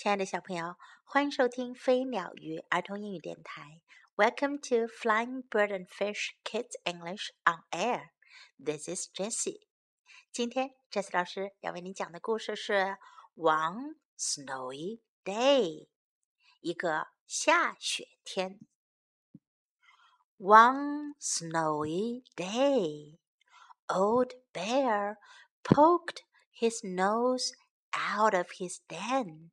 亲爱的小朋友，欢迎收听飞鸟鱼儿童英语电台。Welcome to Flying Bird and Fish Kids English on Air. This is Jessie. 今天 Jessie 老师要为你讲的故事是《One Snowy Day》，一个下雪天。One snowy day, Old Bear poked his nose out of his den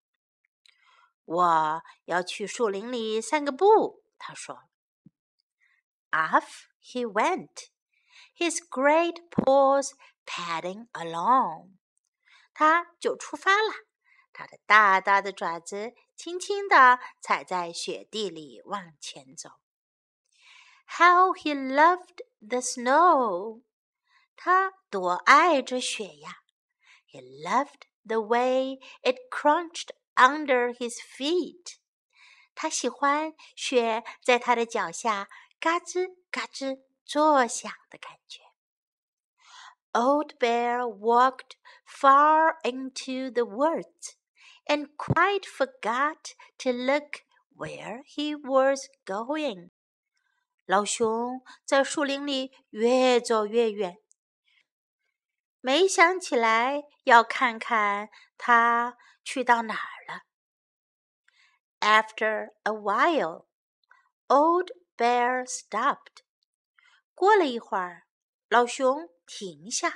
我要去树林里散个步，他说。Off he went, his great paws padding along. 他就出发了，他的大大的爪子轻轻地踩在雪地里往前走。How he loved the snow! 他多爱这雪呀！He loved the way it crunched under his feet。他喜欢雪在他的脚下嘎吱嘎吱作响的感觉。Old Bear walked far into the woods and quite forgot to look where he was going. 老熊在树林里越走越远， 没想起来要看看他去到哪儿了。After a while, Old Bear stopped. 过了一会儿，老熊停下了。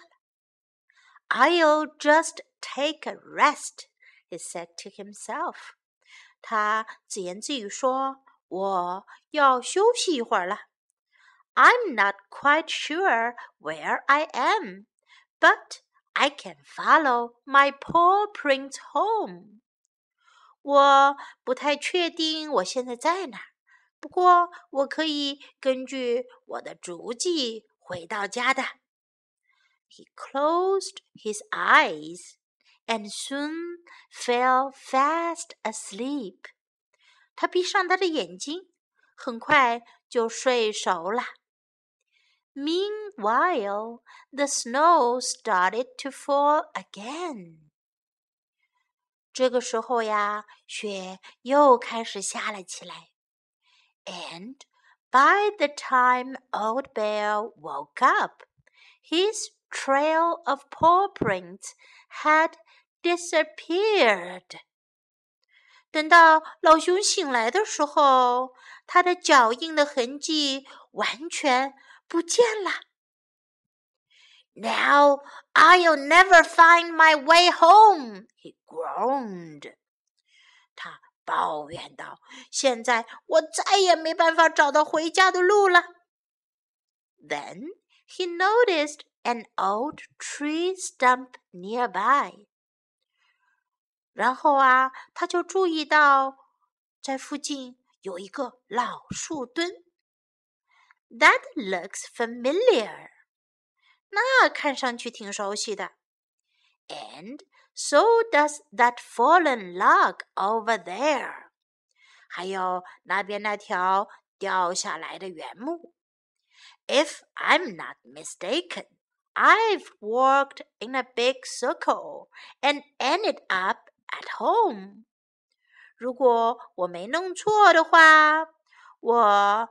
I'll just take a rest, he said to himself. 他自言自语说：“我要休息一会儿了。” I'm not quite sure where I am but I can follow my paw prints home. 我不太确定我现在在哪儿，不过我可以根据我的足迹回到家的。He closed his eyes and soon fell fast asleep. 他闭上他的眼睛，很快就睡熟了。 Meanwhile, the snow started to fall again. 这个时候呀，雪又开始下了起来。And by the time Old Bear woke up, his trail of paw prints had disappeared. 等到老熊醒来的时候，他的脚印的痕迹完全 不见了。Now I'll never find my way home, he groaned. 他抱怨道：“现在我再也没办法找到回家的路了。” Then he noticed an old tree stump nearby. 然后啊，他就注意到在附近有一个老树墩。 that looks familiar. 那看上去挺熟悉的。And so does that fallen log over there. 还有那边那条掉下来的原木。If I'm not mistaken, I've walked in a big circle and ended up at home. 如果我没弄错的话，我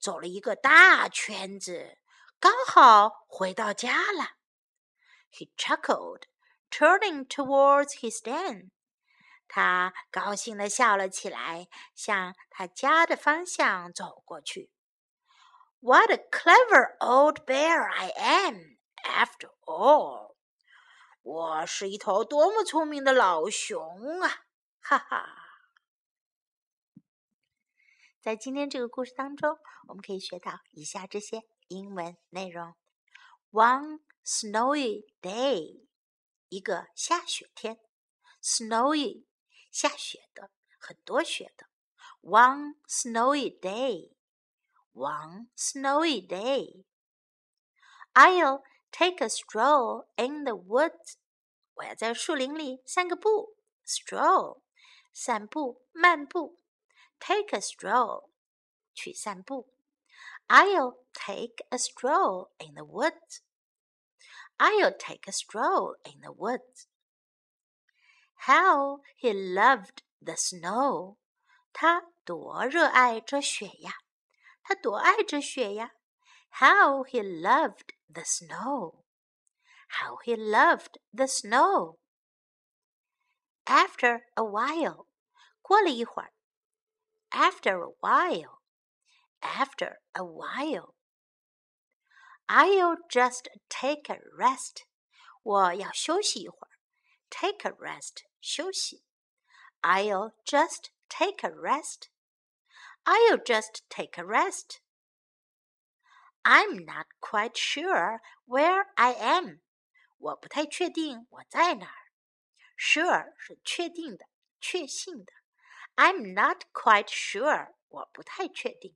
走了一个大圈子，刚好回到家了。He chuckled, turning towards his den. 他高兴地笑了起来，向他家的方向走过去。What a clever old bear I am, after all! 我是一头多么聪明的老熊啊！哈哈。在今天这个故事当中，我们可以学到以下这些英文内容：One snowy day，一个下雪天，snowy 下雪的很多雪的。One snowy day, one snowy day. I'll take a stroll in the woods. 我要在树林里散个步。Stroll，散步、漫步。Take a stroll，去散步。I'll take a stroll in the woods. I'll take a stroll in the woods. How he loved the snow! 他多热爱这雪呀！他多爱这雪呀！How he loved the snow! How he loved the snow! After a while，过了一会儿。 After a while, after a while. I'll just take a rest. 我要休息一会儿。Take a rest，休息。I'll just take a rest. I'll just take a rest. I'm not quite sure where I am. 我不太确定我在哪儿。Sure 是确定的、确信的。 I'm not quite sure. 我不太确定。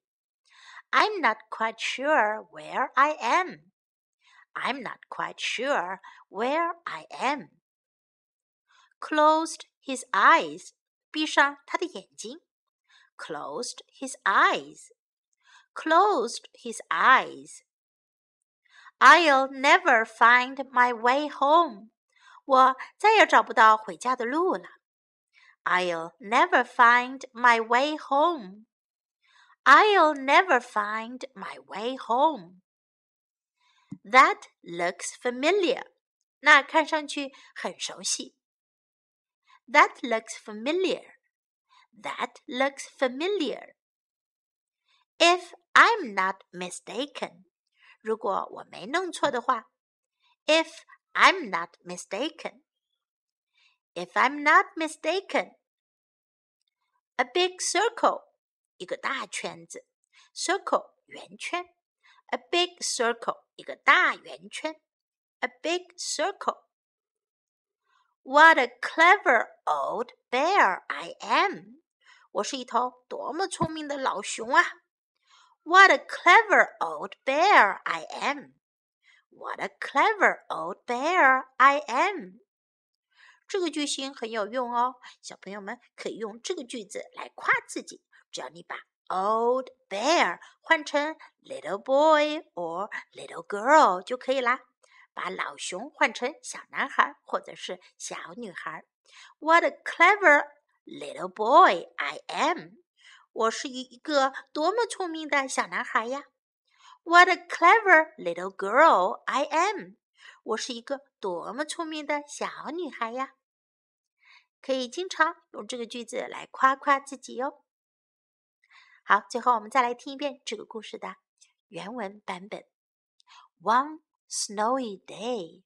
I'm not quite sure where I am. I'm not quite sure where I am. Closed his eyes. 闭上他的眼睛。Closed his eyes. Closed his eyes. I'll never find my way home. 我再也找不到回家的路了。 I'll never find my way home. I'll never find my way home. That looks familiar. 那看上去很熟悉。That looks familiar. That looks familiar. If I'm not mistaken，如果我没弄错的话，If I'm not mistaken. If I'm not mistaken. A big circle，一个大圈子，circle 圆圈，a big circle 一个大圆圈，a big circle。What a clever old bear I am！我是一头多么聪明的老熊啊！What a clever old bear I am! What a clever old bear I am! 这个句型很有用哦，小朋友们可以用这个句子来夸自己。只要你把 old bear 换成 little boy or little girl 就可以啦。把老熊换成小男孩或者是小女孩。What a clever little boy I am！我是一一个多么聪明的小男孩呀！What a clever little girl I am！我是一个多么聪明的小女孩呀！可以经常用这个句子来夸夸自己哟。好，最后我们再来听一遍这个故事的原文版本。One snowy day.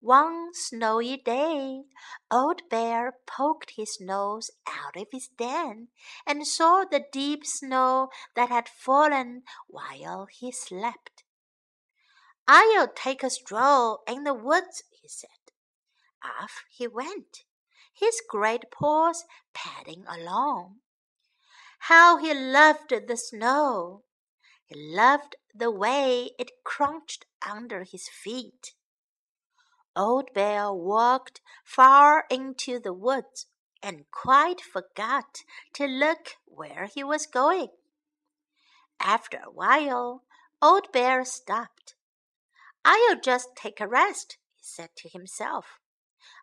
One snowy day, Old Bear poked his nose out of his den and saw the deep snow that had fallen while he slept. I'll take a stroll in the woods, he said. Off he went, his great paws padding along. How he loved the snow! He loved the way it crunched under his feet. Old Bear walked far into the woods and quite forgot to look where he was going. After a while, Old Bear stopped. I'll just take a rest, he said to himself.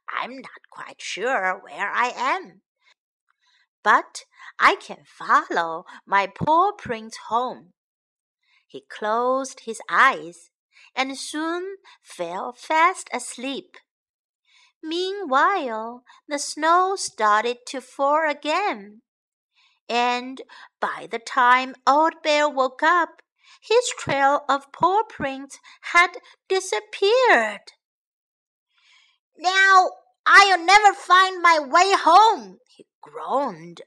I'm not quite sure where I am. But I can follow my paw prints home. He closed his eyes and soon fell fast asleep. Meanwhile, the snow started to fall again. And by the time Old Bear woke up, his trail of paw prints had disappeared. Now I'll never find my way home, he groaned.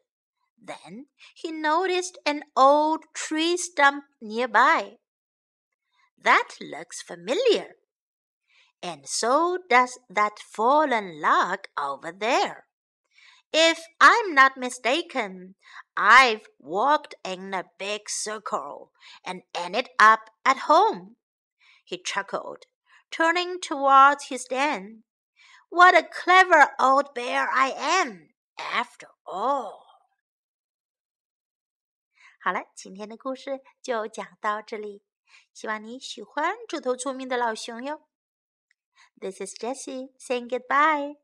Then he noticed an old tree stump nearby. That looks familiar. And so does that fallen log over there. If I'm not mistaken, I've walked in a big circle and ended up at home. He chuckled, turning towards his den. What a clever old bear I am, after all. 好了，今天的故事就讲到这里。希望你喜欢这头聪明的老熊哟。This is Jessie saying goodbye.